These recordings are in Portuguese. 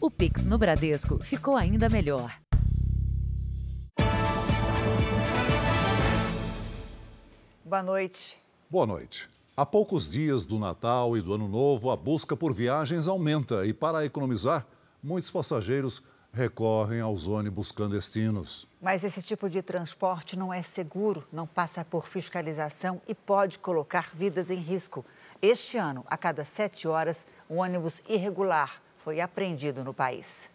O Pix no Bradesco ficou ainda melhor. Boa noite. Boa noite. Há poucos dias do Natal e do Ano Novo, a busca por viagens aumenta e, para economizar, muitos passageiros recorrem aos ônibus clandestinos. Mas esse tipo de transporte não é seguro, não passa por fiscalização e pode colocar vidas em risco. Este ano, a cada sete horas, um ônibus irregular foi apreendido no país.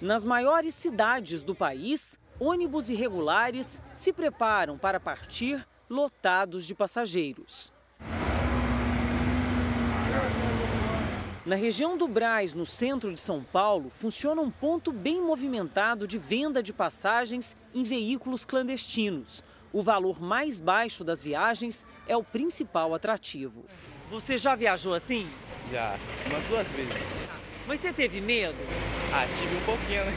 Nas maiores cidades do país, ônibus irregulares se preparam para partir lotados de passageiros. Na região do Braz, no centro de São Paulo, funciona um ponto bem movimentado de venda de passagens em veículos clandestinos. O valor mais baixo das viagens é o principal atrativo. Você já viajou assim? Já, umas duas vezes. Mas você teve medo? Ah, tive um pouquinho, né?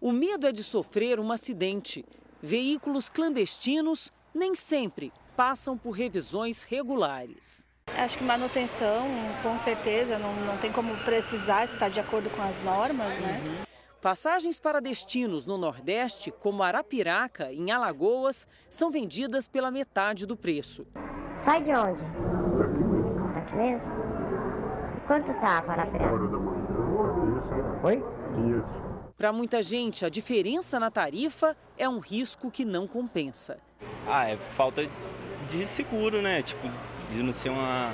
O medo é de sofrer um acidente. Veículos clandestinos nem sempre passam por revisões regulares. Acho que manutenção, com certeza, não, não tem como precisar se está de acordo com as normas, né? Uhum. Passagens para destinos no Nordeste, como Arapiraca, em Alagoas, são vendidas pela metade do preço. Sai de onde? Daqui mesmo? Quanto tá para Arapiraca? Oi? Para muita gente, a diferença na tarifa é um risco que não compensa. Ah, é falta de seguro, né? Tipo, de não ser uma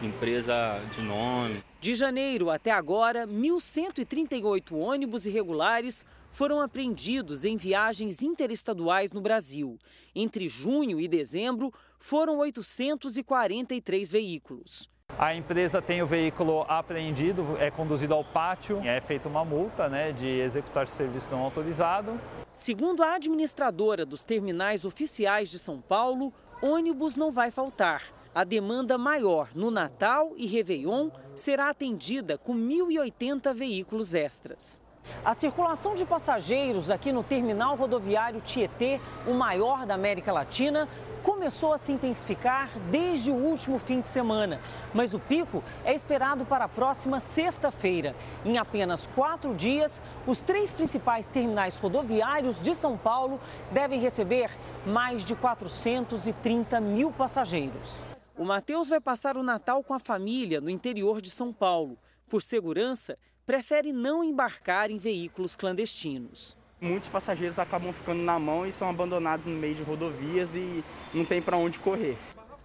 empresa de nome. De janeiro até agora, 1.138 ônibus irregulares foram apreendidos em viagens interestaduais no Brasil. Entre junho e dezembro, foram 843 veículos. A empresa tem o veículo apreendido, é conduzido ao pátio, é feita uma multa né, de executar serviço não autorizado. Segundo a administradora dos terminais oficiais de São Paulo, ônibus não vai faltar. A demanda maior no Natal e Réveillon será atendida com 1.080 veículos extras. A circulação de passageiros aqui no terminal rodoviário Tietê, o maior da América Latina, começou a se intensificar desde o último fim de semana, mas o pico é esperado para a próxima sexta-feira. Em apenas quatro dias, os três principais terminais rodoviários de São Paulo devem receber mais de 430 mil passageiros. O Matheus vai passar o Natal com a família no interior de São Paulo. Por segurança, prefere não embarcar em veículos clandestinos muitos passageiros acabam ficando na mão e são abandonados no meio de rodovias e não tem para onde correr.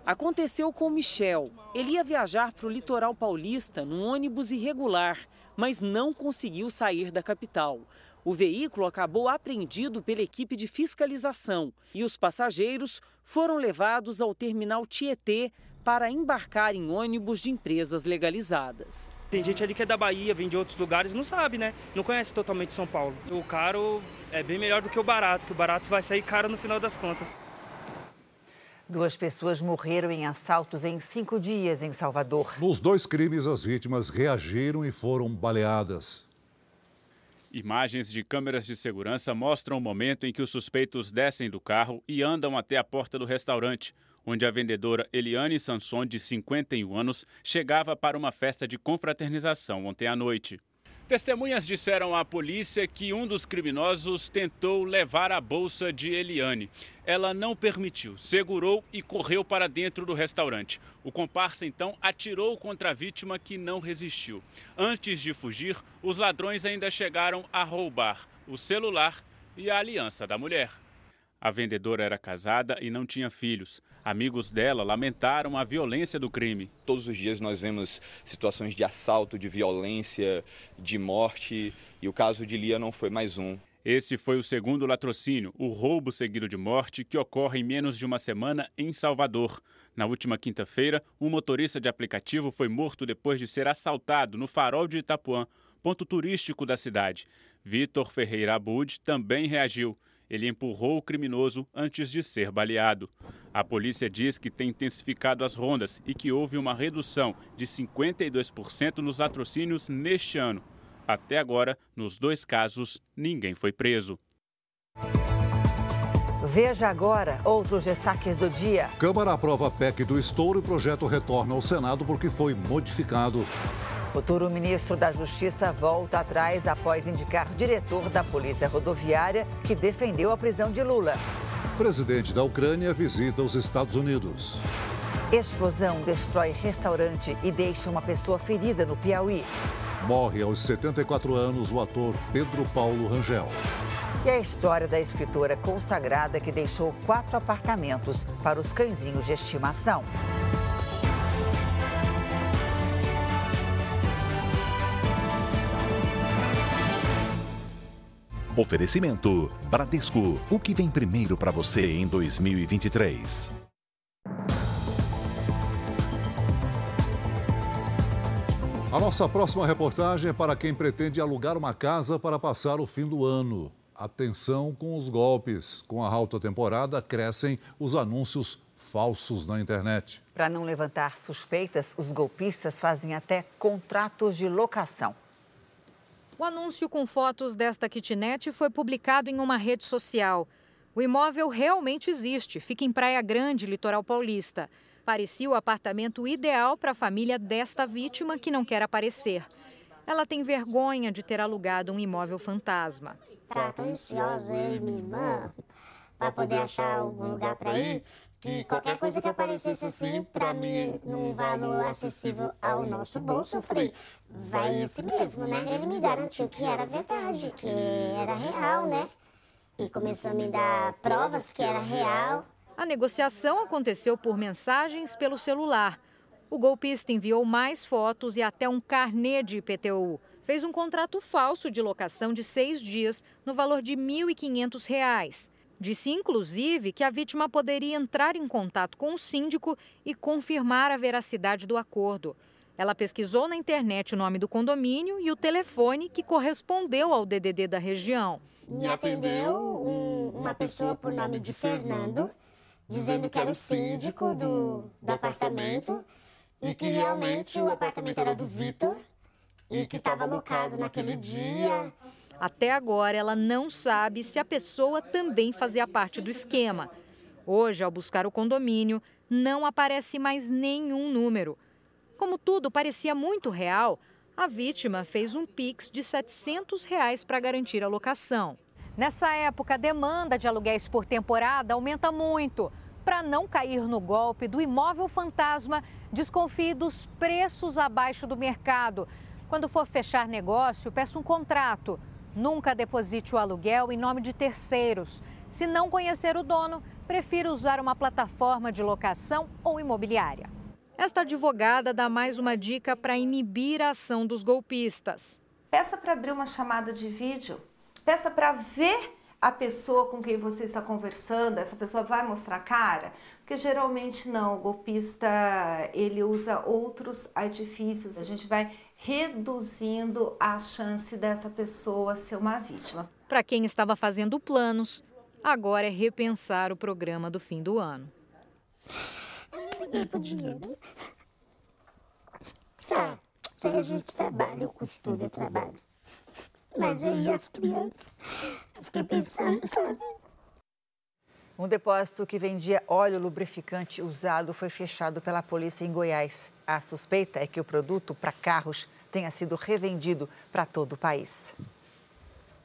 Aconteceu com Michel. Ele ia viajar para o litoral paulista num ônibus irregular, mas não conseguiu sair da capital. O veículo acabou apreendido pela equipe de fiscalização e os passageiros foram levados ao terminal Tietê para embarcar em ônibus de empresas legalizadas. Tem gente ali que é da Bahia, vem de outros lugares, não sabe, né? Não conhece totalmente São Paulo. O caro é bem melhor do que o barato, que o barato vai sair caro no final das contas. Duas pessoas morreram em assaltos em cinco dias em Salvador. Nos dois crimes, as vítimas reagiram e foram baleadas. Imagens de câmeras de segurança mostram o momento em que os suspeitos descem do carro e andam até a porta do restaurante onde a vendedora Eliane Sanson, de 51 anos, chegava para uma festa de confraternização ontem à noite. Testemunhas disseram à polícia que um dos criminosos tentou levar a bolsa de Eliane. Ela não permitiu, segurou e correu para dentro do restaurante. O comparsa então atirou contra a vítima que não resistiu. Antes de fugir, os ladrões ainda chegaram a roubar o celular e a aliança da mulher. A vendedora era casada e não tinha filhos. Amigos dela lamentaram a violência do crime. Todos os dias nós vemos situações de assalto, de violência, de morte, e o caso de Lia não foi mais um. Esse foi o segundo latrocínio, o roubo seguido de morte, que ocorre em menos de uma semana em Salvador. Na última quinta-feira, um motorista de aplicativo foi morto depois de ser assaltado no farol de Itapuã, ponto turístico da cidade. Vitor Ferreira Abud também reagiu. Ele empurrou o criminoso antes de ser baleado. A polícia diz que tem intensificado as rondas e que houve uma redução de 52% nos latrocínios neste ano. Até agora, nos dois casos, ninguém foi preso. Veja agora outros destaques do dia. Câmara aprova a PEC do estouro e o projeto retorna ao Senado porque foi modificado. Futuro ministro da Justiça volta atrás após indicar diretor da Polícia Rodoviária que defendeu a prisão de Lula. Presidente da Ucrânia visita os Estados Unidos. Explosão destrói restaurante e deixa uma pessoa ferida no Piauí. Morre aos 74 anos o ator Pedro Paulo Rangel. E a história da escritora consagrada que deixou quatro apartamentos para os cãezinhos de estimação. Oferecimento Bradesco. O que vem primeiro para você em 2023? A nossa próxima reportagem é para quem pretende alugar uma casa para passar o fim do ano. Atenção com os golpes. Com a alta temporada, crescem os anúncios falsos na internet. Para não levantar suspeitas, os golpistas fazem até contratos de locação. O anúncio com fotos desta kitnet foi publicado em uma rede social. O imóvel realmente existe, fica em Praia Grande, litoral paulista. Parecia o apartamento ideal para a família desta vítima que não quer aparecer. Ela tem vergonha de ter alugado um imóvel fantasma. Tá ansiosa minha irmã para poder achar algum lugar para ir que qualquer coisa que aparecesse assim, para mim, num valor acessível ao nosso bolso, eu falei, vai esse mesmo, né? Ele me garantiu que era verdade, que era real, né? E começou a me dar provas que era real. A negociação aconteceu por mensagens pelo celular. O golpista enviou mais fotos e até um carnê de IPTU. Fez um contrato falso de locação de seis dias no valor de R$ 1.500. Disse, inclusive, que a vítima poderia entrar em contato com o síndico e confirmar a veracidade do acordo. Ela pesquisou na internet o nome do condomínio e o telefone que correspondeu ao DDD da região. Me atendeu um, uma pessoa por nome de Fernando, dizendo que era o síndico do, do apartamento e que realmente o apartamento era do Vitor e que estava alocado naquele dia até agora, ela não sabe se a pessoa também fazia parte do esquema. Hoje, ao buscar o condomínio, não aparece mais nenhum número. Como tudo parecia muito real, a vítima fez um Pix de 700 reais para garantir a locação. Nessa época, a demanda de aluguéis por temporada aumenta muito. Para não cair no golpe do imóvel fantasma, desconfie dos preços abaixo do mercado. Quando for fechar negócio, peça um contrato. Nunca deposite o aluguel em nome de terceiros. Se não conhecer o dono, prefira usar uma plataforma de locação ou imobiliária. Esta advogada dá mais uma dica para inibir a ação dos golpistas. Peça para abrir uma chamada de vídeo. Peça para ver a pessoa com quem você está conversando, essa pessoa vai mostrar a cara? Porque geralmente não, o golpista ele usa outros artifícios. A gente vai reduzindo a chance dessa pessoa ser uma vítima. Para quem estava fazendo planos, agora é repensar o programa do fim do ano. Eu não dinheiro. Só, só a gente trabalha, eu costumo, eu trabalho. Mas aí as crianças, eu fiquei pensando, sabe? Um depósito que vendia óleo lubrificante usado foi fechado pela polícia em Goiás. A suspeita é que o produto para carros tenha sido revendido para todo o país.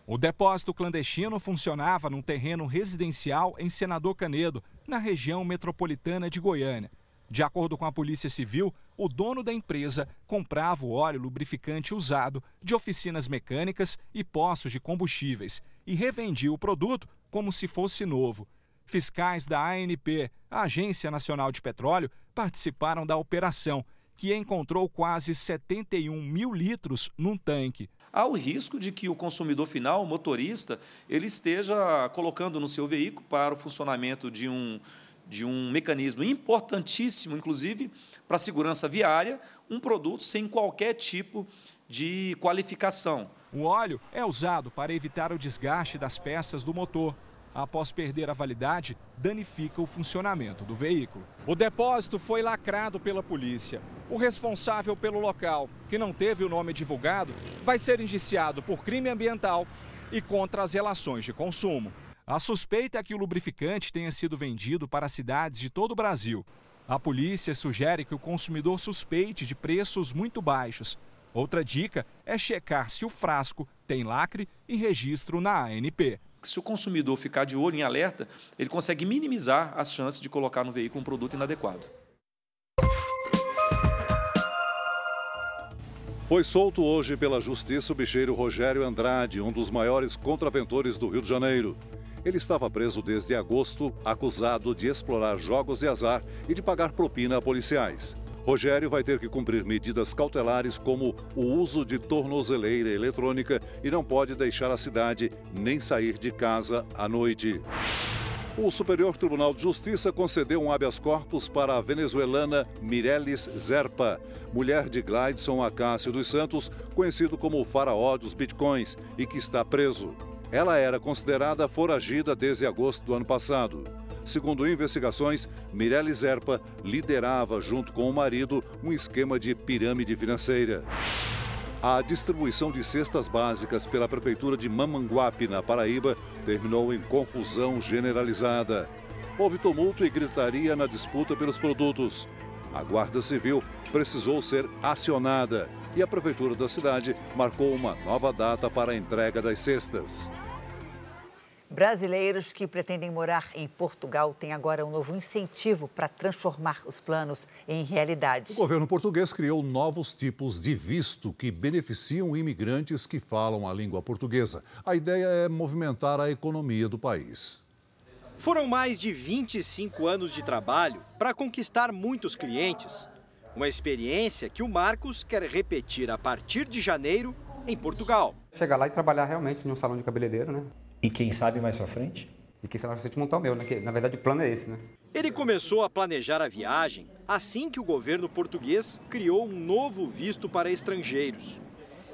O depósito clandestino funcionava num terreno residencial em Senador Canedo, na região metropolitana de Goiânia. De acordo com a Polícia Civil, o dono da empresa comprava o óleo lubrificante usado de oficinas mecânicas e postos de combustíveis e revendia o produto como se fosse novo. Fiscais da ANP, a Agência Nacional de Petróleo, participaram da operação, que encontrou quase 71 mil litros num tanque. Há o risco de que o consumidor final, o motorista, ele esteja colocando no seu veículo para o funcionamento de um, de um mecanismo importantíssimo, inclusive para a segurança viária, um produto sem qualquer tipo de qualificação. O óleo é usado para evitar o desgaste das peças do motor após perder a validade, danifica o funcionamento do veículo. O depósito foi lacrado pela polícia. O responsável pelo local, que não teve o nome divulgado, vai ser indiciado por crime ambiental e contra as relações de consumo. A suspeita é que o lubrificante tenha sido vendido para cidades de todo o Brasil. A polícia sugere que o consumidor suspeite de preços muito baixos Outra dica é checar se o frasco tem lacre e registro na ANP. Se o consumidor ficar de olho em alerta, ele consegue minimizar as chances de colocar no veículo um produto inadequado. Foi solto hoje pela Justiça o bicheiro Rogério Andrade, um dos maiores contraventores do Rio de Janeiro. Ele estava preso desde agosto, acusado de explorar jogos de azar e de pagar propina a policiais. Rogério vai ter que cumprir medidas cautelares como o uso de tornozeleira eletrônica e não pode deixar a cidade nem sair de casa à noite. O Superior Tribunal de Justiça concedeu um habeas corpus para a venezuelana Mireles Zerpa, mulher de Glideson Acácio dos Santos, conhecido como o faraó dos bitcoins, e que está preso. Ela era considerada foragida desde agosto do ano passado. Segundo investigações, Mireles Zerpa liderava, junto com o marido, um esquema de pirâmide financeira. A distribuição de cestas básicas pela Prefeitura de Mamanguape, na Paraíba, terminou em confusão generalizada. Houve tumulto e gritaria na disputa pelos produtos. A Guarda Civil precisou ser acionada e a Prefeitura da cidade marcou uma nova data para a entrega das cestas. Brasileiros que pretendem morar em Portugal têm agora um novo incentivo para transformar os planos em realidade. O governo português criou novos tipos de visto que beneficiam imigrantes que falam a língua portuguesa. A ideia é movimentar a economia do país. Foram mais de 25 anos de trabalho para conquistar muitos clientes. Uma experiência que o Marcos quer repetir a partir de janeiro em Portugal. Chegar lá e trabalhar realmente em um salão de cabeleireiro, né? E quem sabe mais pra frente? E quem sabe mais pra frente montar o meu, né? Que, na verdade o plano é esse, né? Ele começou a planejar a viagem assim que o governo português criou um novo visto para estrangeiros.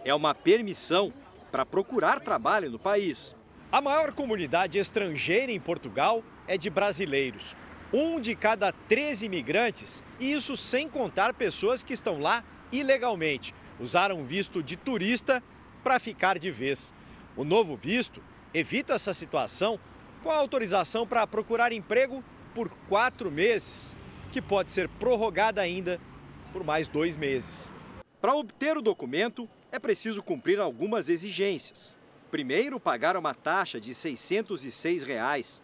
É uma permissão para procurar trabalho no país. A maior comunidade estrangeira em Portugal é de brasileiros. Um de cada 13 imigrantes, e isso sem contar pessoas que estão lá ilegalmente. Usaram visto de turista para ficar de vez. O novo visto evita essa situação com a autorização para procurar emprego por quatro meses, que pode ser prorrogada ainda por mais dois meses. Para obter o documento, é preciso cumprir algumas exigências. Primeiro, pagar uma taxa de 606 reais,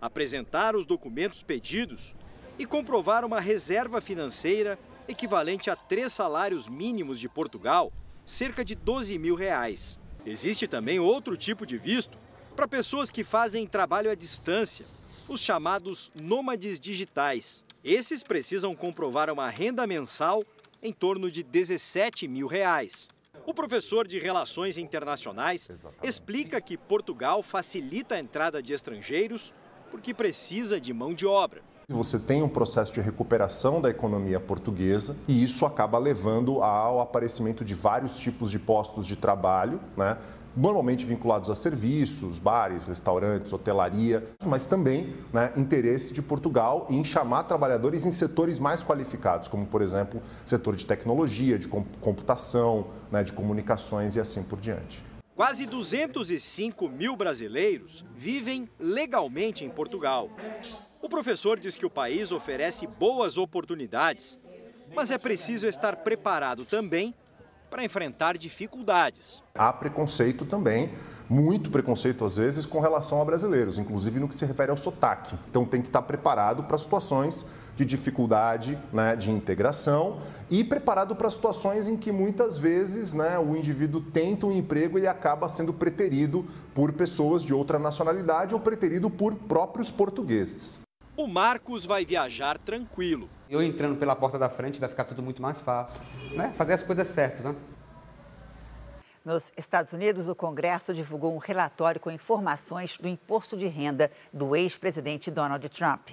apresentar os documentos pedidos e comprovar uma reserva financeira equivalente a três salários mínimos de Portugal, cerca de 12 mil reais. Existe também outro tipo de visto para pessoas que fazem trabalho à distância, os chamados nômades digitais. Esses precisam comprovar uma renda mensal em torno de 17 mil reais. O professor de Relações Internacionais Exatamente. explica que Portugal facilita a entrada de estrangeiros porque precisa de mão de obra. Você tem um processo de recuperação da economia portuguesa e isso acaba levando ao aparecimento de vários tipos de postos de trabalho, né? normalmente vinculados a serviços, bares, restaurantes, hotelaria, mas também né, interesse de Portugal em chamar trabalhadores em setores mais qualificados, como, por exemplo, setor de tecnologia, de computação, né, de comunicações e assim por diante. Quase 205 mil brasileiros vivem legalmente em Portugal. O professor diz que o país oferece boas oportunidades, mas é preciso estar preparado também para enfrentar dificuldades. Há preconceito também, muito preconceito às vezes com relação a brasileiros, inclusive no que se refere ao sotaque. Então tem que estar preparado para situações de dificuldade, né, de integração e preparado para situações em que muitas vezes né, o indivíduo tenta um emprego e acaba sendo preterido por pessoas de outra nacionalidade ou preterido por próprios portugueses. O Marcos vai viajar tranquilo. Eu entrando pela porta da frente vai ficar tudo muito mais fácil, né? Fazer as coisas certas, né? Nos Estados Unidos, o Congresso divulgou um relatório com informações do imposto de renda do ex-presidente Donald Trump.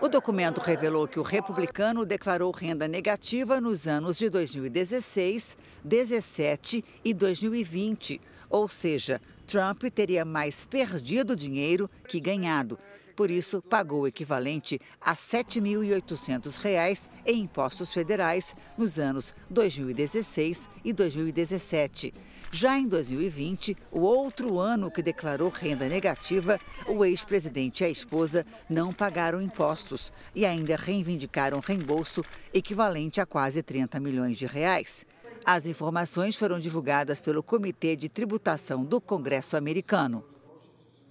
O documento revelou que o republicano declarou renda negativa nos anos de 2016, 2017 e 2020, ou seja, Trump teria mais perdido dinheiro que ganhado. Por isso, pagou o equivalente a R$ 7.800 em impostos federais nos anos 2016 e 2017. Já em 2020, o outro ano que declarou renda negativa, o ex-presidente e a esposa não pagaram impostos e ainda reivindicaram reembolso equivalente a quase 30 milhões de reais. As informações foram divulgadas pelo Comitê de Tributação do Congresso americano.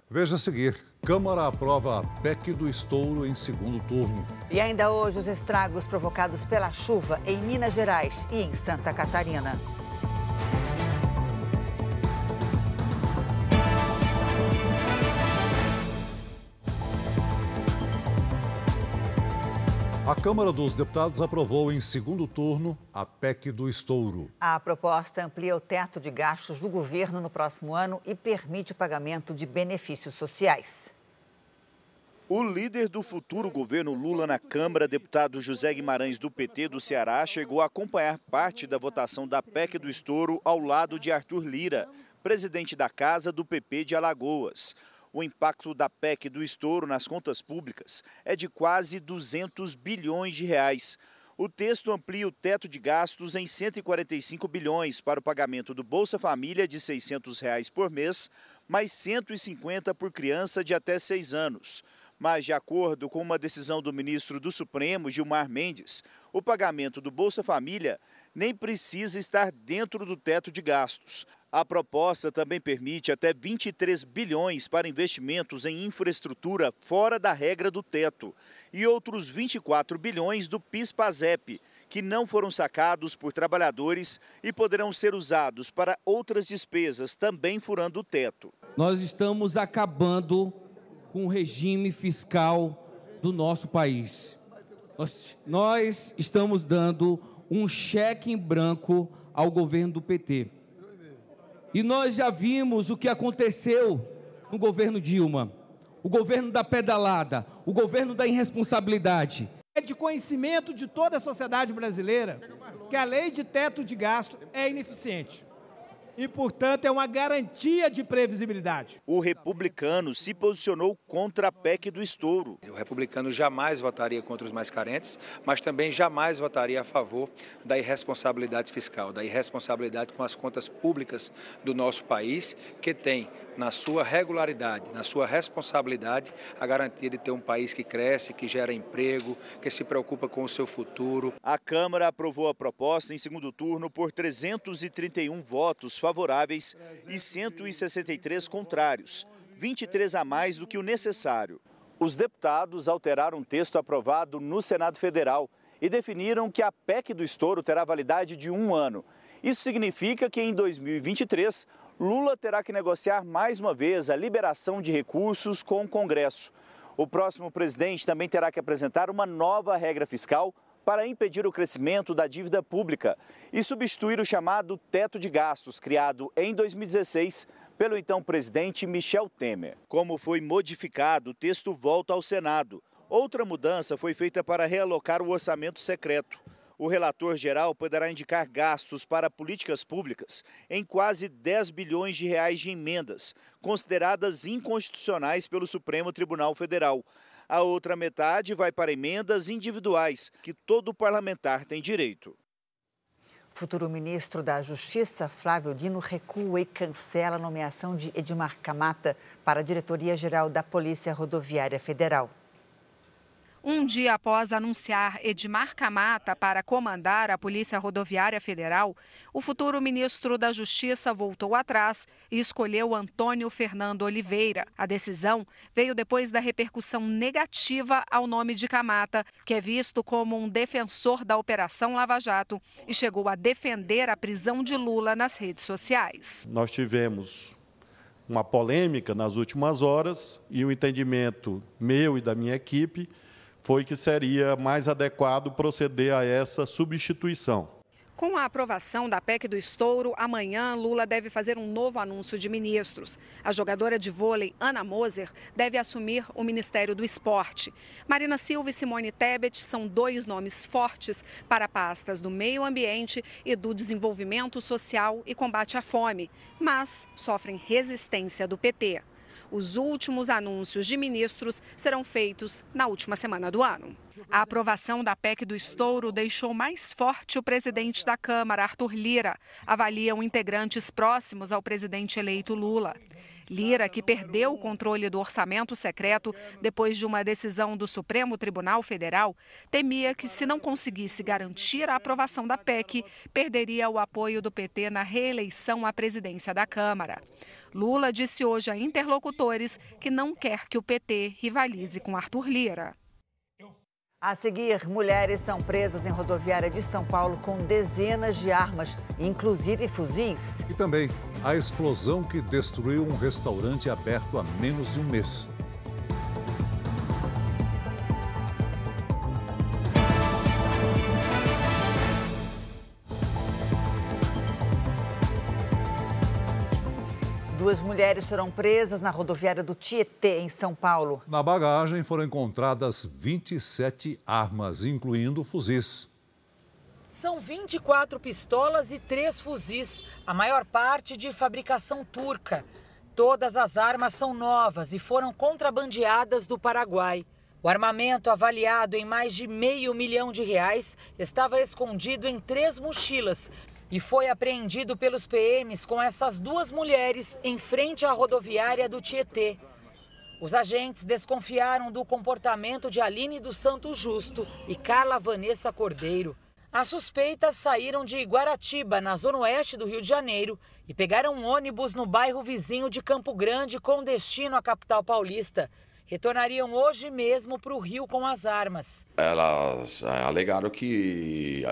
Veja a seguir. Câmara aprova a PEC do estouro em segundo turno. E ainda hoje, os estragos provocados pela chuva em Minas Gerais e em Santa Catarina. A Câmara dos Deputados aprovou em segundo turno a PEC do estouro. A proposta amplia o teto de gastos do governo no próximo ano e permite o pagamento de benefícios sociais. O líder do futuro governo Lula na Câmara, deputado José Guimarães do PT do Ceará, chegou a acompanhar parte da votação da PEC do estouro ao lado de Arthur Lira, presidente da Casa do PP de Alagoas. O impacto da PEC do estouro nas contas públicas é de quase 200 bilhões de reais. O texto amplia o teto de gastos em 145 bilhões para o pagamento do Bolsa Família de 600 reais por mês, mais 150 por criança de até 6 anos. Mas, de acordo com uma decisão do ministro do Supremo, Gilmar Mendes, o pagamento do Bolsa Família nem precisa estar dentro do teto de gastos. A proposta também permite até 23 bilhões para investimentos em infraestrutura fora da regra do teto e outros 24 bilhões do PIS/PASEP, que não foram sacados por trabalhadores e poderão ser usados para outras despesas também furando o teto. Nós estamos acabando com o regime fiscal do nosso país. Nós, nós estamos dando um cheque em branco ao governo do PT e nós já vimos o que aconteceu no governo Dilma, o governo da pedalada, o governo da irresponsabilidade. É de conhecimento de toda a sociedade brasileira que a lei de teto de gasto é ineficiente e, portanto, é uma garantia de previsibilidade. O republicano se posicionou contra a PEC do estouro. O republicano jamais votaria contra os mais carentes, mas também jamais votaria a favor da irresponsabilidade fiscal, da irresponsabilidade com as contas públicas do nosso país, que tem na sua regularidade, na sua responsabilidade, a garantia de ter um país que cresce, que gera emprego, que se preocupa com o seu futuro. A Câmara aprovou a proposta em segundo turno por 331 votos favoráveis e 163 contrários, 23 a mais do que o necessário. Os deputados alteraram o texto aprovado no Senado Federal e definiram que a PEC do estouro terá validade de um ano. Isso significa que em 2023, Lula terá que negociar mais uma vez a liberação de recursos com o Congresso. O próximo presidente também terá que apresentar uma nova regra fiscal para impedir o crescimento da dívida pública e substituir o chamado teto de gastos, criado em 2016 pelo então presidente Michel Temer. Como foi modificado, o texto volta ao Senado. Outra mudança foi feita para realocar o orçamento secreto. O relator geral poderá indicar gastos para políticas públicas em quase 10 bilhões de reais de emendas, consideradas inconstitucionais pelo Supremo Tribunal Federal. A outra metade vai para emendas individuais, que todo parlamentar tem direito. Futuro ministro da Justiça, Flávio Dino, recua e cancela a nomeação de Edmar Camata para a diretoria-geral da Polícia Rodoviária Federal. Um dia após anunciar Edmar Camata para comandar a Polícia Rodoviária Federal, o futuro ministro da Justiça voltou atrás e escolheu Antônio Fernando Oliveira. A decisão veio depois da repercussão negativa ao nome de Camata, que é visto como um defensor da Operação Lava Jato e chegou a defender a prisão de Lula nas redes sociais. Nós tivemos uma polêmica nas últimas horas e o entendimento meu e da minha equipe foi que seria mais adequado proceder a essa substituição. Com a aprovação da PEC do estouro, amanhã Lula deve fazer um novo anúncio de ministros. A jogadora de vôlei Ana Moser deve assumir o Ministério do Esporte. Marina Silva e Simone Tebet são dois nomes fortes para pastas do meio ambiente e do desenvolvimento social e combate à fome, mas sofrem resistência do PT. Os últimos anúncios de ministros serão feitos na última semana do ano. A aprovação da PEC do estouro deixou mais forte o presidente da Câmara, Arthur Lira, avaliam integrantes próximos ao presidente eleito Lula. Lira, que perdeu o controle do orçamento secreto depois de uma decisão do Supremo Tribunal Federal, temia que, se não conseguisse garantir a aprovação da PEC, perderia o apoio do PT na reeleição à presidência da Câmara. Lula disse hoje a interlocutores que não quer que o PT rivalize com Arthur Lira. A seguir, mulheres são presas em rodoviária de São Paulo com dezenas de armas, inclusive fuzis. E também a explosão que destruiu um restaurante aberto há menos de um mês. Mulheres foram presas na rodoviária do Tietê, em São Paulo. Na bagagem foram encontradas 27 armas, incluindo fuzis. São 24 pistolas e três fuzis, a maior parte de fabricação turca. Todas as armas são novas e foram contrabandeadas do Paraguai. O armamento, avaliado em mais de meio milhão de reais, estava escondido em três mochilas e foi apreendido pelos PMs com essas duas mulheres em frente à rodoviária do Tietê. Os agentes desconfiaram do comportamento de Aline do Santo Justo e Carla Vanessa Cordeiro. As suspeitas saíram de Guaratiba, na zona oeste do Rio de Janeiro, e pegaram um ônibus no bairro vizinho de Campo Grande com destino à capital paulista. Retornariam hoje mesmo para o Rio com as armas. Elas é, alegaram que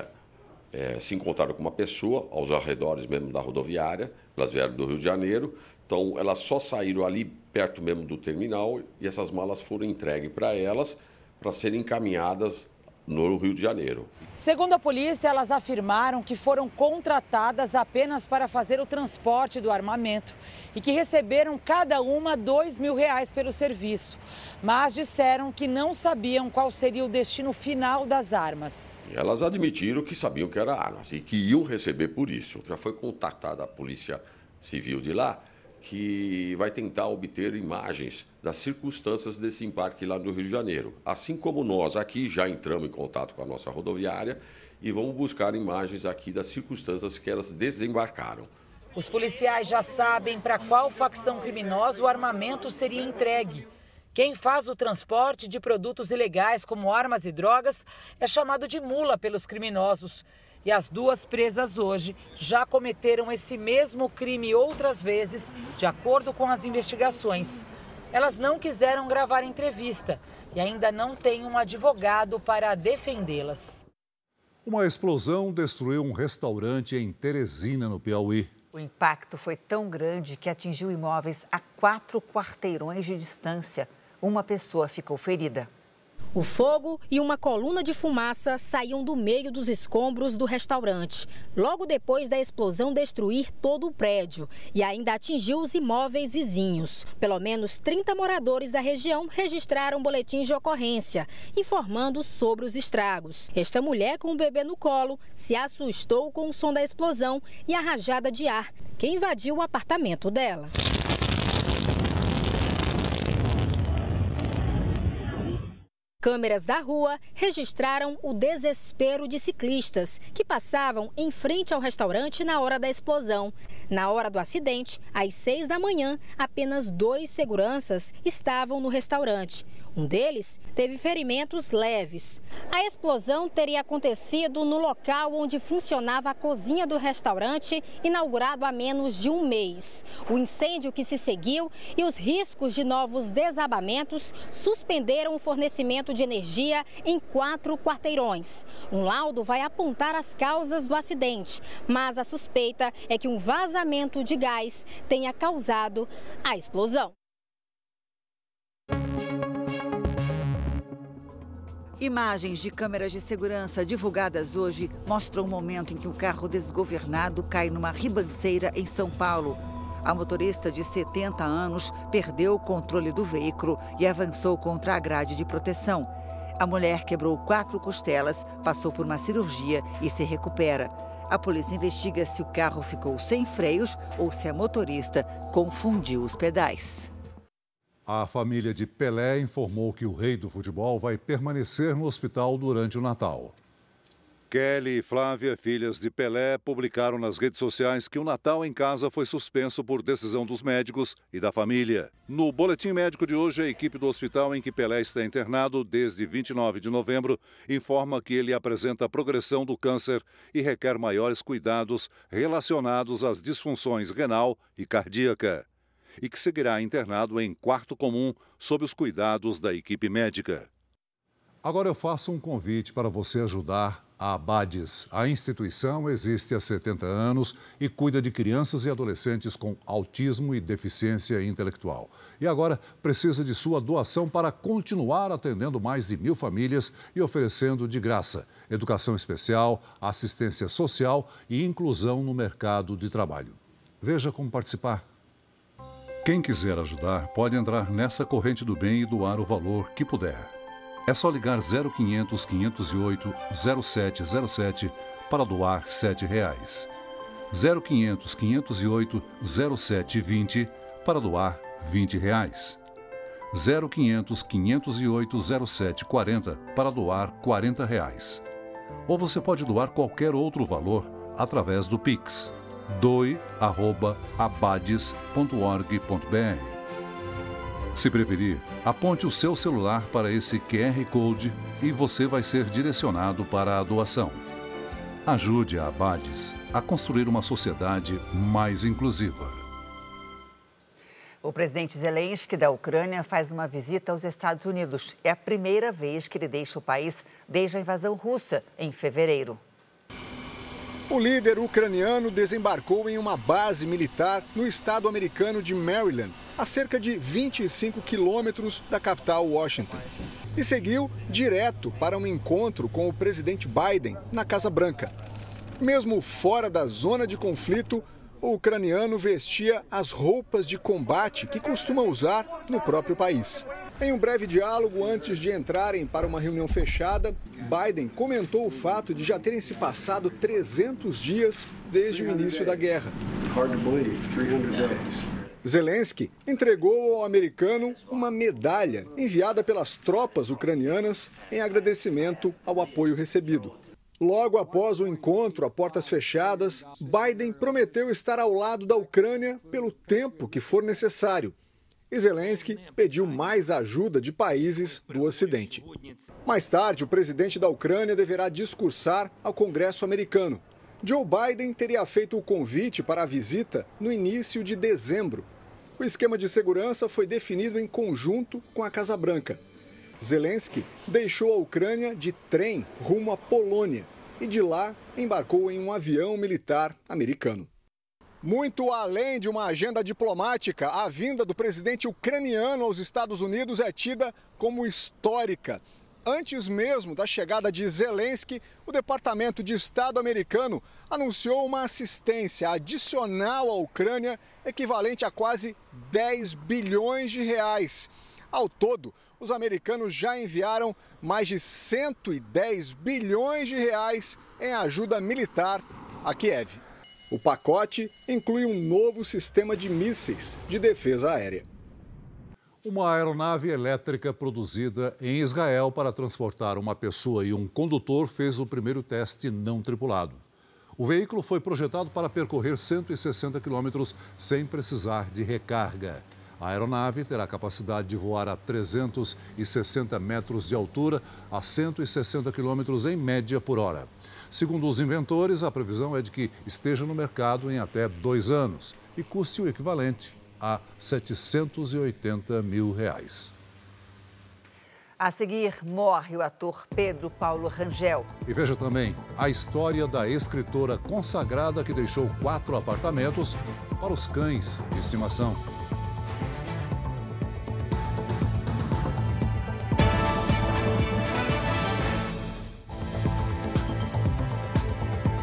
é, se encontraram com uma pessoa aos arredores mesmo da rodoviária, elas vieram do Rio de Janeiro, então elas só saíram ali perto mesmo do terminal e essas malas foram entregues para elas para serem encaminhadas no Rio de Janeiro. Segundo a polícia, elas afirmaram que foram contratadas apenas para fazer o transporte do armamento e que receberam cada uma dois mil reais pelo serviço. Mas disseram que não sabiam qual seria o destino final das armas. Elas admitiram que sabiam que eram armas e que iam receber por isso. Já foi contactada a Polícia Civil de lá que vai tentar obter imagens das circunstâncias desse embarque lá no Rio de Janeiro. Assim como nós aqui já entramos em contato com a nossa rodoviária e vamos buscar imagens aqui das circunstâncias que elas desembarcaram. Os policiais já sabem para qual facção criminosa o armamento seria entregue. Quem faz o transporte de produtos ilegais, como armas e drogas, é chamado de mula pelos criminosos. E as duas presas hoje já cometeram esse mesmo crime outras vezes, de acordo com as investigações. Elas não quiseram gravar entrevista e ainda não têm um advogado para defendê-las. Uma explosão destruiu um restaurante em Teresina, no Piauí. O impacto foi tão grande que atingiu imóveis a quatro quarteirões de distância. Uma pessoa ficou ferida. O fogo e uma coluna de fumaça saíam do meio dos escombros do restaurante, logo depois da explosão destruir todo o prédio e ainda atingiu os imóveis vizinhos. Pelo menos 30 moradores da região registraram boletins de ocorrência, informando sobre os estragos. Esta mulher com o bebê no colo se assustou com o som da explosão e a rajada de ar que invadiu o apartamento dela. Câmeras da rua registraram o desespero de ciclistas que passavam em frente ao restaurante na hora da explosão. Na hora do acidente, às seis da manhã, apenas dois seguranças estavam no restaurante. Um deles teve ferimentos leves. A explosão teria acontecido no local onde funcionava a cozinha do restaurante, inaugurado há menos de um mês. O incêndio que se seguiu e os riscos de novos desabamentos suspenderam o fornecimento de energia em quatro quarteirões. Um laudo vai apontar as causas do acidente, mas a suspeita é que um vazamento de gás tenha causado a explosão. Imagens de câmeras de segurança divulgadas hoje mostram o momento em que um carro desgovernado cai numa ribanceira em São Paulo. A motorista de 70 anos perdeu o controle do veículo e avançou contra a grade de proteção. A mulher quebrou quatro costelas, passou por uma cirurgia e se recupera. A polícia investiga se o carro ficou sem freios ou se a motorista confundiu os pedais. A família de Pelé informou que o rei do futebol vai permanecer no hospital durante o Natal. Kelly e Flávia, filhas de Pelé, publicaram nas redes sociais que o Natal em casa foi suspenso por decisão dos médicos e da família. No boletim médico de hoje, a equipe do hospital em que Pelé está internado desde 29 de novembro informa que ele apresenta progressão do câncer e requer maiores cuidados relacionados às disfunções renal e cardíaca. E que seguirá internado em quarto comum sob os cuidados da equipe médica. Agora eu faço um convite para você ajudar a Abades. A instituição existe há 70 anos e cuida de crianças e adolescentes com autismo e deficiência intelectual. E agora precisa de sua doação para continuar atendendo mais de mil famílias e oferecendo de graça educação especial, assistência social e inclusão no mercado de trabalho. Veja como participar. Quem quiser ajudar pode entrar nessa corrente do bem e doar o valor que puder. É só ligar 0500 508 0707 para doar 7 reais. 0500 508 0720 para doar 20 reais. 0500 508 0740 para doar 40 reais. Ou você pode doar qualquer outro valor através do Pix doe@abades.org.br. Se preferir, aponte o seu celular para esse QR Code e você vai ser direcionado para a doação. Ajude a Abades a construir uma sociedade mais inclusiva. O presidente Zelensky da Ucrânia faz uma visita aos Estados Unidos. É a primeira vez que ele deixa o país desde a invasão russa, em fevereiro. O líder ucraniano desembarcou em uma base militar no estado americano de Maryland, a cerca de 25 quilômetros da capital Washington. E seguiu direto para um encontro com o presidente Biden na Casa Branca. Mesmo fora da zona de conflito, o ucraniano vestia as roupas de combate que costuma usar no próprio país. Em um breve diálogo antes de entrarem para uma reunião fechada, Biden comentou o fato de já terem se passado 300 dias desde o início da guerra. Zelensky entregou ao americano uma medalha enviada pelas tropas ucranianas em agradecimento ao apoio recebido. Logo após o encontro a portas fechadas, Biden prometeu estar ao lado da Ucrânia pelo tempo que for necessário e Zelensky pediu mais ajuda de países do Ocidente. Mais tarde, o presidente da Ucrânia deverá discursar ao Congresso americano. Joe Biden teria feito o convite para a visita no início de dezembro. O esquema de segurança foi definido em conjunto com a Casa Branca. Zelensky deixou a Ucrânia de trem rumo à Polônia e de lá embarcou em um avião militar americano. Muito além de uma agenda diplomática, a vinda do presidente ucraniano aos Estados Unidos é tida como histórica. Antes mesmo da chegada de Zelensky, o Departamento de Estado americano anunciou uma assistência adicional à Ucrânia equivalente a quase 10 bilhões de reais. Ao todo, os americanos já enviaram mais de 110 bilhões de reais em ajuda militar a Kiev. O pacote inclui um novo sistema de mísseis de defesa aérea. Uma aeronave elétrica produzida em Israel para transportar uma pessoa e um condutor fez o primeiro teste não tripulado. O veículo foi projetado para percorrer 160 quilômetros sem precisar de recarga. A aeronave terá capacidade de voar a 360 metros de altura a 160 quilômetros em média por hora. Segundo os inventores, a previsão é de que esteja no mercado em até dois anos e custe o equivalente a 780 mil reais. A seguir, morre o ator Pedro Paulo Rangel. E veja também a história da escritora consagrada que deixou quatro apartamentos para os cães de estimação.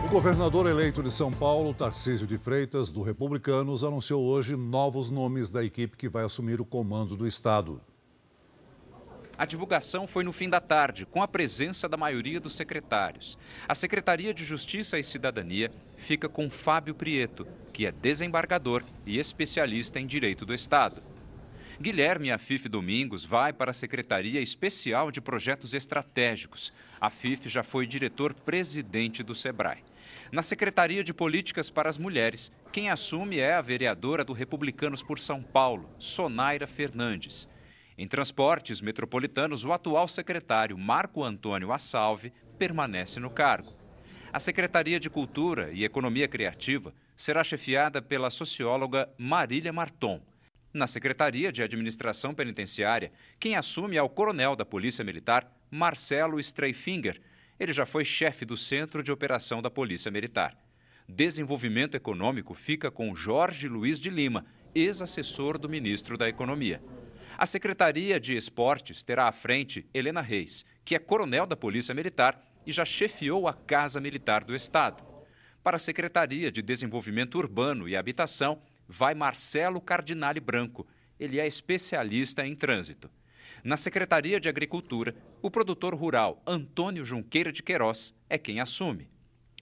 O governador eleito de São Paulo, Tarcísio de Freitas, do Republicanos, anunciou hoje novos nomes da equipe que vai assumir o comando do Estado. A divulgação foi no fim da tarde, com a presença da maioria dos secretários. A Secretaria de Justiça e Cidadania fica com Fábio Prieto, que é desembargador e especialista em direito do Estado. Guilherme Afif Domingos vai para a Secretaria Especial de Projetos Estratégicos. Afif já foi diretor-presidente do SEBRAE. Na Secretaria de Políticas para as Mulheres, quem assume é a vereadora do Republicanos por São Paulo, Sonaira Fernandes. Em transportes metropolitanos, o atual secretário Marco Antônio Assalve permanece no cargo. A Secretaria de Cultura e Economia Criativa será chefiada pela socióloga Marília Marton. Na Secretaria de Administração Penitenciária, quem assume é o coronel da Polícia Militar, Marcelo Streifinger. Ele já foi chefe do Centro de Operação da Polícia Militar. Desenvolvimento Econômico fica com Jorge Luiz de Lima, ex-assessor do ministro da Economia. A Secretaria de Esportes terá à frente Helena Reis, que é coronel da Polícia Militar e já chefiou a Casa Militar do Estado. Para a Secretaria de Desenvolvimento Urbano e Habitação, vai Marcelo Cardinale Branco. Ele é especialista em trânsito. Na Secretaria de Agricultura, o produtor rural Antônio Junqueira de Queiroz é quem assume.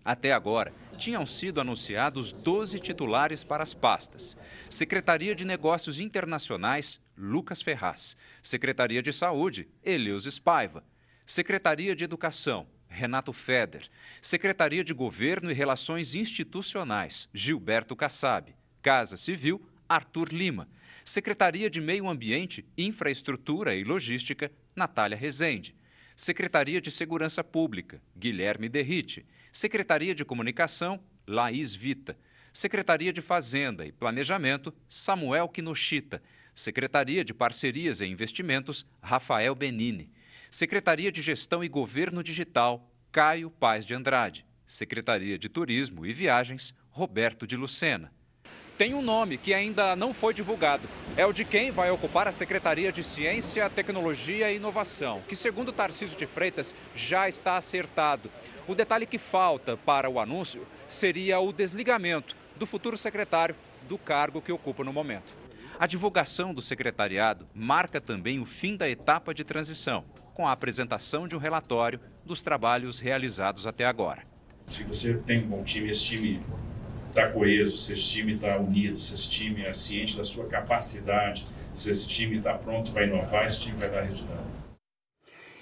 Até agora, tinham sido anunciados 12 titulares para as pastas. Secretaria de Negócios Internacionais, Lucas Ferraz. Secretaria de Saúde, Eleus Spaiva. Secretaria de Educação, Renato Feder. Secretaria de Governo e Relações Institucionais, Gilberto Kassab. Casa Civil, Arthur Lima. Secretaria de Meio Ambiente, Infraestrutura e Logística, Natália Rezende. Secretaria de Segurança Pública, Guilherme Derrite. Secretaria de Comunicação, Laís Vita. Secretaria de Fazenda e Planejamento, Samuel Kinoshita. Secretaria de Parcerias e Investimentos, Rafael Benini. Secretaria de Gestão e Governo Digital, Caio Paz de Andrade. Secretaria de Turismo e Viagens, Roberto de Lucena. Tem um nome que ainda não foi divulgado. É o de quem vai ocupar a Secretaria de Ciência, Tecnologia e Inovação, que, segundo Tarcísio de Freitas, já está acertado. O detalhe que falta para o anúncio seria o desligamento do futuro secretário do cargo que ocupa no momento. A divulgação do secretariado marca também o fim da etapa de transição, com a apresentação de um relatório dos trabalhos realizados até agora. Se você tem um bom time, esse time está coeso, se esse time está unido, se esse time é ciente da sua capacidade, se esse time está pronto para inovar, esse time vai dar resultado.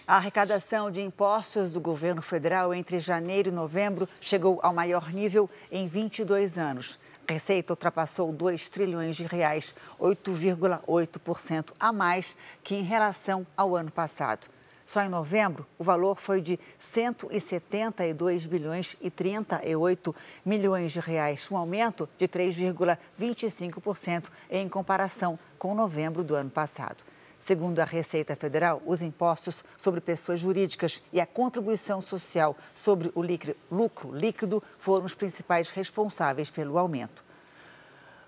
A arrecadação de impostos do governo federal entre janeiro e novembro chegou ao maior nível em 22 anos. A receita ultrapassou 2 trilhões de reais, 8,8% a mais que em relação ao ano passado. Só em novembro, o valor foi de 172 bilhões e 38 milhões de reais, um aumento de 3,25% em comparação com novembro do ano passado. Segundo a Receita Federal, os impostos sobre pessoas jurídicas e a contribuição social sobre o lucro líquido foram os principais responsáveis pelo aumento.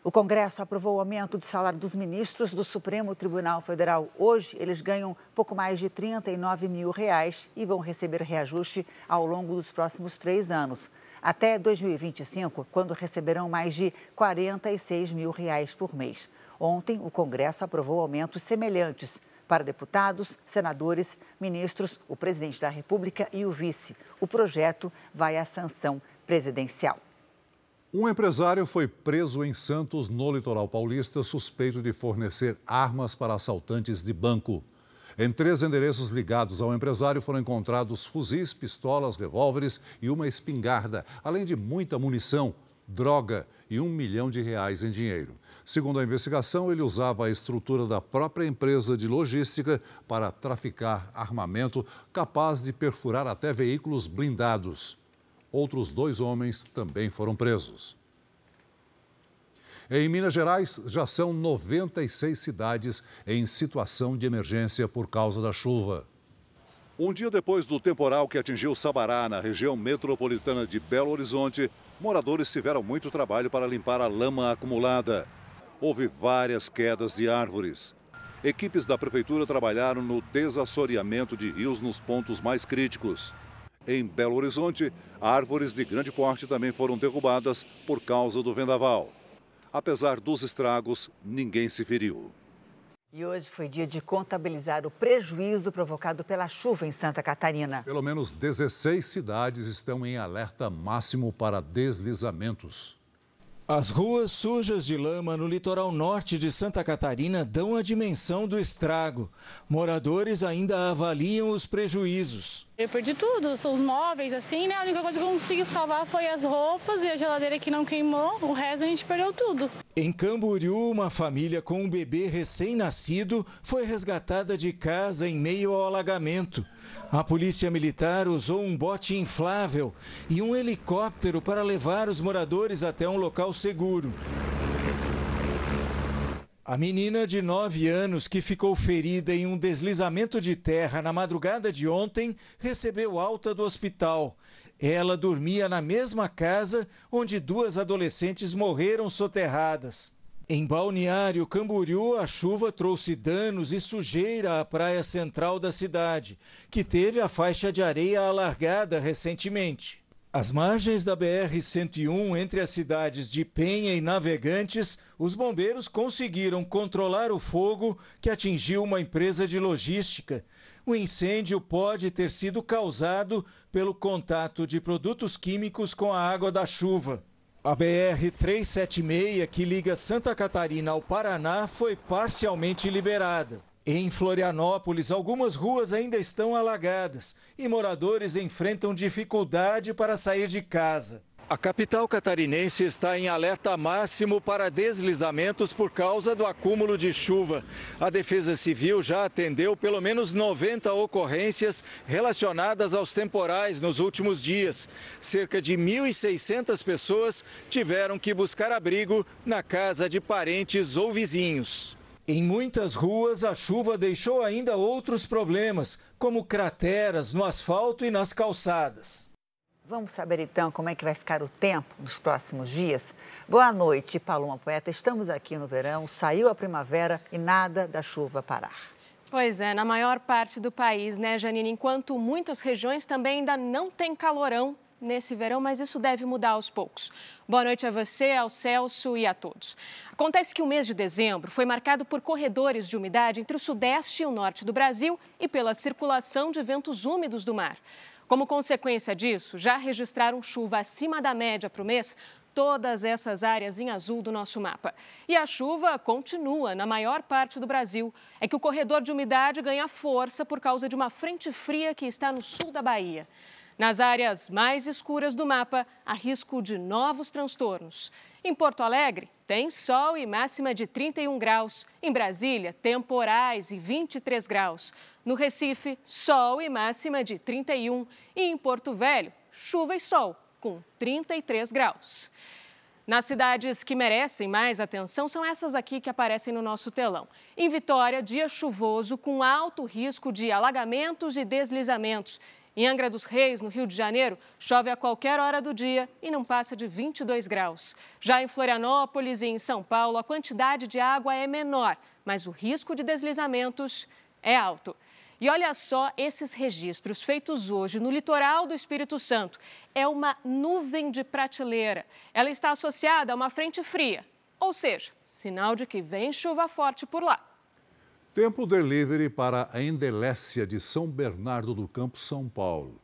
O Congresso aprovou o aumento do salário dos ministros do Supremo Tribunal Federal. Hoje, eles ganham pouco mais de 39 mil reais e vão receber reajuste ao longo dos próximos três anos. Até 2025, quando receberão mais de 46 mil reais por mês. Ontem, o Congresso aprovou aumentos semelhantes para deputados, senadores, ministros, o presidente da República e o vice. O projeto vai à sanção presidencial. Um empresário foi preso em Santos, no litoral paulista, suspeito de fornecer armas para assaltantes de banco. Em três endereços ligados ao empresário foram encontrados fuzis, pistolas, revólveres e uma espingarda, além de muita munição, droga e um milhão de reais em dinheiro. Segundo a investigação, ele usava a estrutura da própria empresa de logística para traficar armamento capaz de perfurar até veículos blindados. Outros dois homens também foram presos. Em Minas Gerais, já são 96 cidades em situação de emergência por causa da chuva. Um dia depois do temporal que atingiu Sabará, na região metropolitana de Belo Horizonte, moradores tiveram muito trabalho para limpar a lama acumulada. Houve várias quedas de árvores. Equipes da prefeitura trabalharam no desassoreamento de rios nos pontos mais críticos. Em Belo Horizonte, árvores de grande porte também foram derrubadas por causa do vendaval. Apesar dos estragos, ninguém se feriu. E hoje foi dia de contabilizar o prejuízo provocado pela chuva em Santa Catarina. Pelo menos 16 cidades estão em alerta máximo para deslizamentos. As ruas sujas de lama no litoral norte de Santa Catarina dão a dimensão do estrago. Moradores ainda avaliam os prejuízos. Eu perdi tudo, os móveis, assim, né? A única coisa que eu consegui salvar foi as roupas e a geladeira que não queimou. O resto a gente perdeu tudo. Em Camboriú, uma família com um bebê recém-nascido foi resgatada de casa em meio ao alagamento. A polícia militar usou um bote inflável e um helicóptero para levar os moradores até um local seguro. A menina de 9 anos, que ficou ferida em um deslizamento de terra na madrugada de ontem, recebeu alta do hospital. Ela dormia na mesma casa onde duas adolescentes morreram soterradas. Em Balneário Camboriú, a chuva trouxe danos e sujeira à praia central da cidade, que teve a faixa de areia alargada recentemente. Às margens da BR-101, entre as cidades de Penha e Navegantes, os bombeiros conseguiram controlar o fogo que atingiu uma empresa de logística. O incêndio pode ter sido causado pelo contato de produtos químicos com a água da chuva. A BR-376, que liga Santa Catarina ao Paraná, foi parcialmente liberada. Em Florianópolis, algumas ruas ainda estão alagadas e moradores enfrentam dificuldade para sair de casa. A capital catarinense está em alerta máximo para deslizamentos por causa do acúmulo de chuva. A Defesa Civil já atendeu pelo menos 90 ocorrências relacionadas aos temporais nos últimos dias. Cerca de 1.600 pessoas tiveram que buscar abrigo na casa de parentes ou vizinhos. Em muitas ruas, a chuva deixou ainda outros problemas, como crateras no asfalto e nas calçadas. Vamos saber então como é que vai ficar o tempo nos próximos dias? Boa noite, Paloma Poeta. Estamos aqui no verão, saiu a primavera e nada da chuva parar. Pois é, na maior parte do país, né, Janine? Enquanto muitas regiões também ainda não têm calorão, nesse verão, mas isso deve mudar aos poucos. Boa noite a você, ao Celso e a todos. Acontece que o mês de dezembro foi marcado por corredores de umidade entre o sudeste e o norte do Brasil e pela circulação de ventos úmidos do mar. Como consequência disso, já registraram chuva acima da média para o mês todas essas áreas em azul do nosso mapa. E a chuva continua na maior parte do Brasil. É que o corredor de umidade ganha força por causa de uma frente fria que está no sul da Bahia. Nas áreas mais escuras do mapa, há risco de novos transtornos. Em Porto Alegre, tem sol e máxima de 31 graus. Em Brasília, temporais e 23 graus. No Recife, sol e máxima de 31. E em Porto Velho, chuva e sol, com 33 graus. Nas cidades que merecem mais atenção são essas aqui que aparecem no nosso telão. Em Vitória, dia chuvoso com alto risco de alagamentos e deslizamentos. Em Angra dos Reis, no Rio de Janeiro, chove a qualquer hora do dia e não passa de 22 graus. Já em Florianópolis e em São Paulo, a quantidade de água é menor, mas o risco de deslizamentos é alto. E olha só esses registros feitos hoje no litoral do Espírito Santo. É uma nuvem de prateleira. Ela está associada a uma frente fria, ou seja, sinal de que vem chuva forte por lá. Tempo delivery para a Endelécia de São Bernardo do Campo, São Paulo.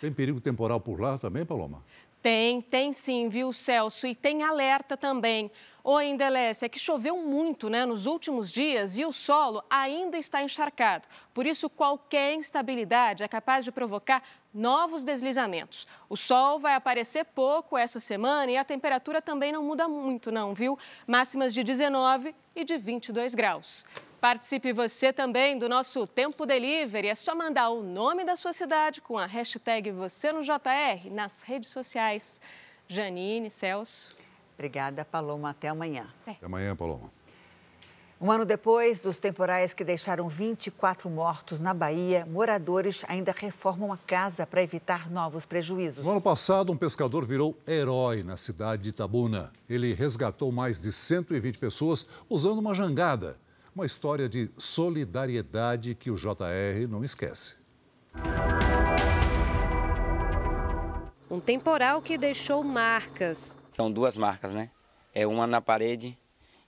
Tem perigo temporal por lá também, Paloma? Tem, tem sim, viu, Celso? E tem alerta também. Ô, Endelécia, é que choveu muito né, nos últimos dias e o solo ainda está encharcado. Por isso, qualquer instabilidade é capaz de provocar novos deslizamentos. O sol vai aparecer pouco essa semana e a temperatura também não muda muito, não, viu? Máximas de 19 e de 22 graus. Participe você também do nosso Tempo Delivery. É só mandar o nome da sua cidade com a hashtag Você no JR nas redes sociais. Janine, Celso. Obrigada, Paloma. Até amanhã. Até amanhã, Paloma. Um ano depois dos temporais que deixaram 24 mortos na Bahia, moradores ainda reformam a casa para evitar novos prejuízos. No ano passado, um pescador virou herói na cidade de Itabuna. Ele resgatou mais de 120 pessoas usando uma jangada. Uma história de solidariedade que o JR não esquece. Um temporal que deixou marcas. São duas marcas, né? É uma na parede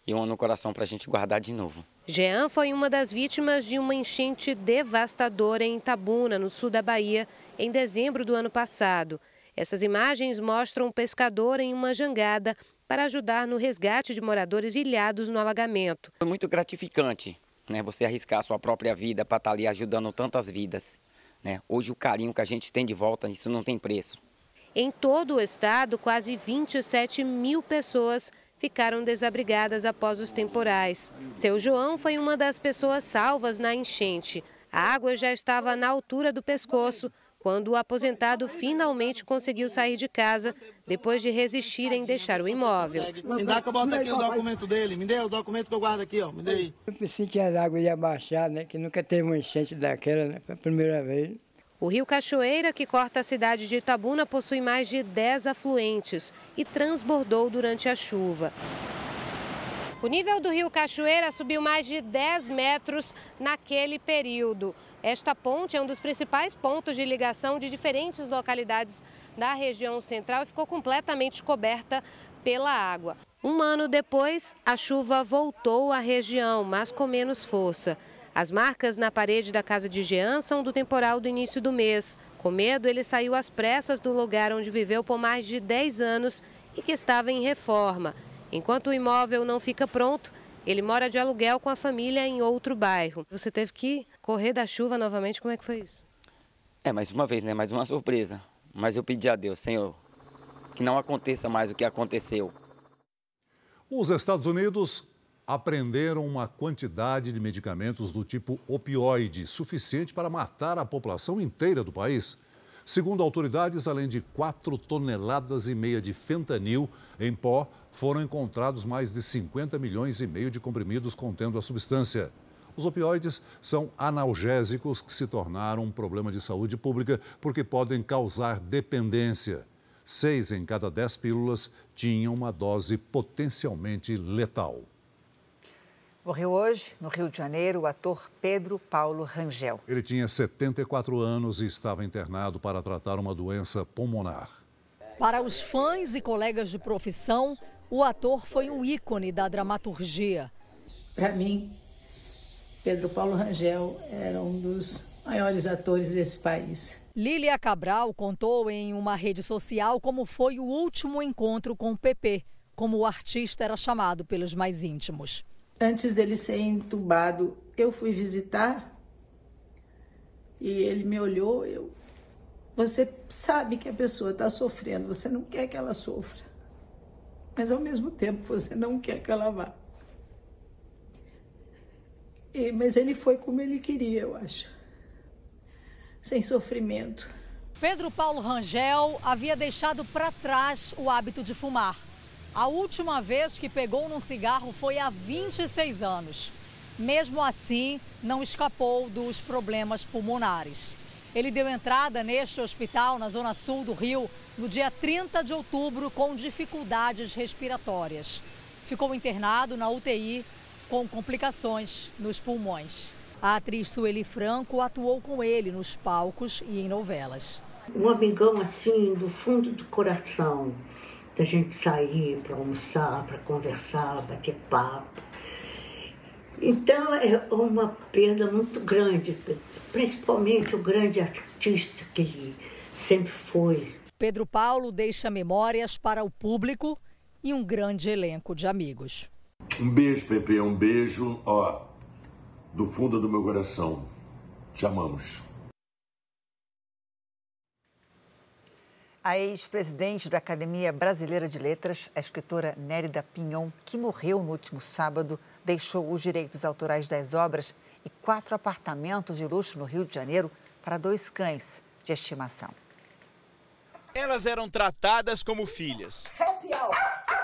e uma no coração para a gente guardar de novo. Jean foi uma das vítimas de uma enchente devastadora em Itabuna, no sul da Bahia, em dezembro do ano passado. Essas imagens mostram um pescador em uma jangada para ajudar no resgate de moradores ilhados no alagamento. Foi muito gratificante né, você arriscar a sua própria vida para estar ali ajudando tantas vidas. Né? Hoje o carinho que a gente tem de volta, isso não tem preço. Em todo o estado, quase 27 mil pessoas ficaram desabrigadas após os temporais. Seu João foi uma das pessoas salvas na enchente. A água já estava na altura do pescoço quando o aposentado finalmente conseguiu sair de casa depois de resistir em deixar o imóvel. Me dá que eu boto aqui o documento dele. Me dê o documento que eu guardo aqui, ó. Me dê aí. Eu pensei que as águas iam baixar, né? Que nunca teve uma enchente daquela, né? Foi a primeira vez. O rio Cachoeira, que corta a cidade de Itabuna, possui mais de 10 afluentes e transbordou durante a chuva. O nível do rio Cachoeira subiu mais de 10 metros naquele período. Esta ponte é um dos principais pontos de ligação de diferentes localidades da região central e ficou completamente coberta pela água. Um ano depois, a chuva voltou à região, mas com menos força. As marcas na parede da casa de Jean são do temporal do início do mês. Com medo, ele saiu às pressas do lugar onde viveu por mais de 10 anos e que estava em reforma. Enquanto o imóvel não fica pronto, ele mora de aluguel com a família em outro bairro. Você teve que correr da chuva novamente, como é que foi isso? É, mais uma vez, né? Mais uma surpresa. Mas eu pedi a Deus, Senhor, que não aconteça mais o que aconteceu. Os Estados Unidos apreenderam uma quantidade de medicamentos do tipo opioide suficiente para matar a população inteira do país. Segundo autoridades, além de 4 toneladas e meia de fentanil em pó, foram encontrados mais de 50 milhões e meio de comprimidos contendo a substância. Os opioides são analgésicos que se tornaram um problema de saúde pública porque podem causar dependência. Seis em cada dez pílulas tinham uma dose potencialmente letal. Morreu hoje, no Rio de Janeiro, o ator Pedro Paulo Rangel. Ele tinha 74 anos e estava internado para tratar uma doença pulmonar. Para os fãs e colegas de profissão, o ator foi um ícone da dramaturgia. Para mim, Pedro Paulo Rangel era um dos maiores atores desse país. Lília Cabral contou em uma rede social como foi o último encontro com o PP, como o artista era chamado pelos mais íntimos. Antes dele ser entubado, eu fui visitar e ele me olhou. Eu, você sabe que a pessoa está sofrendo, você não quer que ela sofra, mas ao mesmo tempo você não quer que ela vá. E, mas ele foi como ele queria, eu acho, sem sofrimento. Pedro Paulo Rangel havia deixado para trás o hábito de fumar. A última vez que pegou num cigarro foi há 26 anos. Mesmo assim, não escapou dos problemas pulmonares. Ele deu entrada neste hospital na zona sul do Rio no dia 30 de outubro com dificuldades respiratórias. Ficou internado na UTI com complicações nos pulmões. A atriz Sueli Franco atuou com ele nos palcos e em novelas. Um amigão assim do fundo do coração da gente sair para almoçar, para conversar, bater papo. Então é uma perda muito grande, principalmente o grande artista que ele sempre foi. Pedro Paulo deixa memórias para o público e um grande elenco de amigos. Um beijo, Pepe, um beijo, ó, do fundo do meu coração. Te amamos. A ex-presidente da Academia Brasileira de Letras, a escritora Nérida Pinhon, que morreu no último sábado, deixou os direitos autorais das obras e quatro apartamentos de luxo no Rio de Janeiro para dois cães de estimação. Elas eram tratadas como filhas. O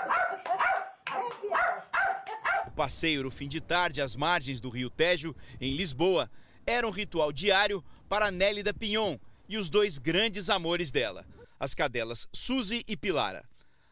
passeio no fim de tarde às margens do Rio Tejo, em Lisboa, era um ritual diário para Nélida Pinhon e os dois grandes amores dela as cadelas Suzy e Pilara.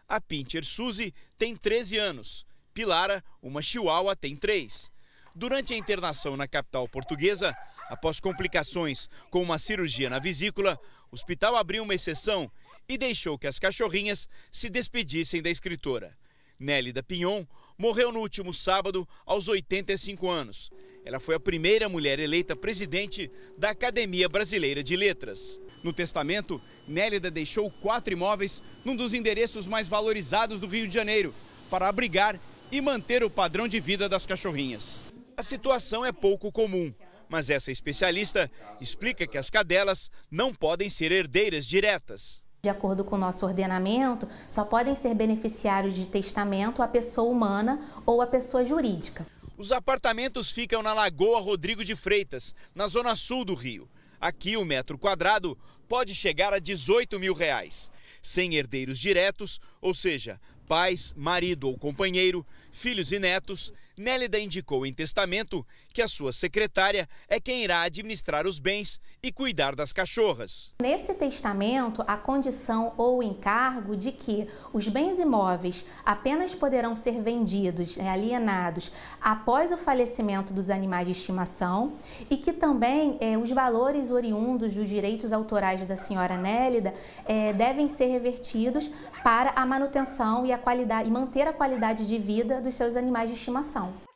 A Pincher Suzy tem 13 anos. Pilara, uma chihuahua, tem 3. Durante a internação na capital portuguesa, após complicações com uma cirurgia na vesícula, o hospital abriu uma exceção e deixou que as cachorrinhas se despedissem da escritora. Nélida Pinhon morreu no último sábado, aos 85 anos. Ela foi a primeira mulher eleita presidente da Academia Brasileira de Letras. No testamento, Nélida deixou quatro imóveis num dos endereços mais valorizados do Rio de Janeiro, para abrigar e manter o padrão de vida das cachorrinhas. A situação é pouco comum, mas essa especialista explica que as cadelas não podem ser herdeiras diretas. De acordo com o nosso ordenamento, só podem ser beneficiários de testamento a pessoa humana ou a pessoa jurídica. Os apartamentos ficam na Lagoa Rodrigo de Freitas, na zona sul do Rio. Aqui o metro quadrado pode chegar a 18 mil reais. Sem herdeiros diretos, ou seja, pais, marido ou companheiro, filhos e netos, Nélida indicou em testamento que a sua secretária é quem irá administrar os bens e cuidar das cachorras. Nesse testamento, a condição ou encargo de que os bens imóveis apenas poderão ser vendidos, né, alienados, após o falecimento dos animais de estimação e que também é, os valores oriundos dos direitos autorais da senhora Nélida é, devem ser revertidos para a manutenção e, a qualidade, e manter a qualidade de vida dos seus animais de estimação.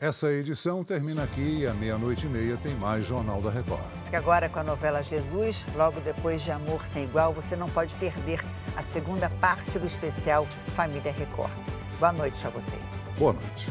Essa edição termina aqui e à meia-noite e meia tem mais Jornal da Record. Fica agora com a novela Jesus, logo depois de Amor Sem Igual, você não pode perder a segunda parte do especial Família Record. Boa noite a você. Boa noite.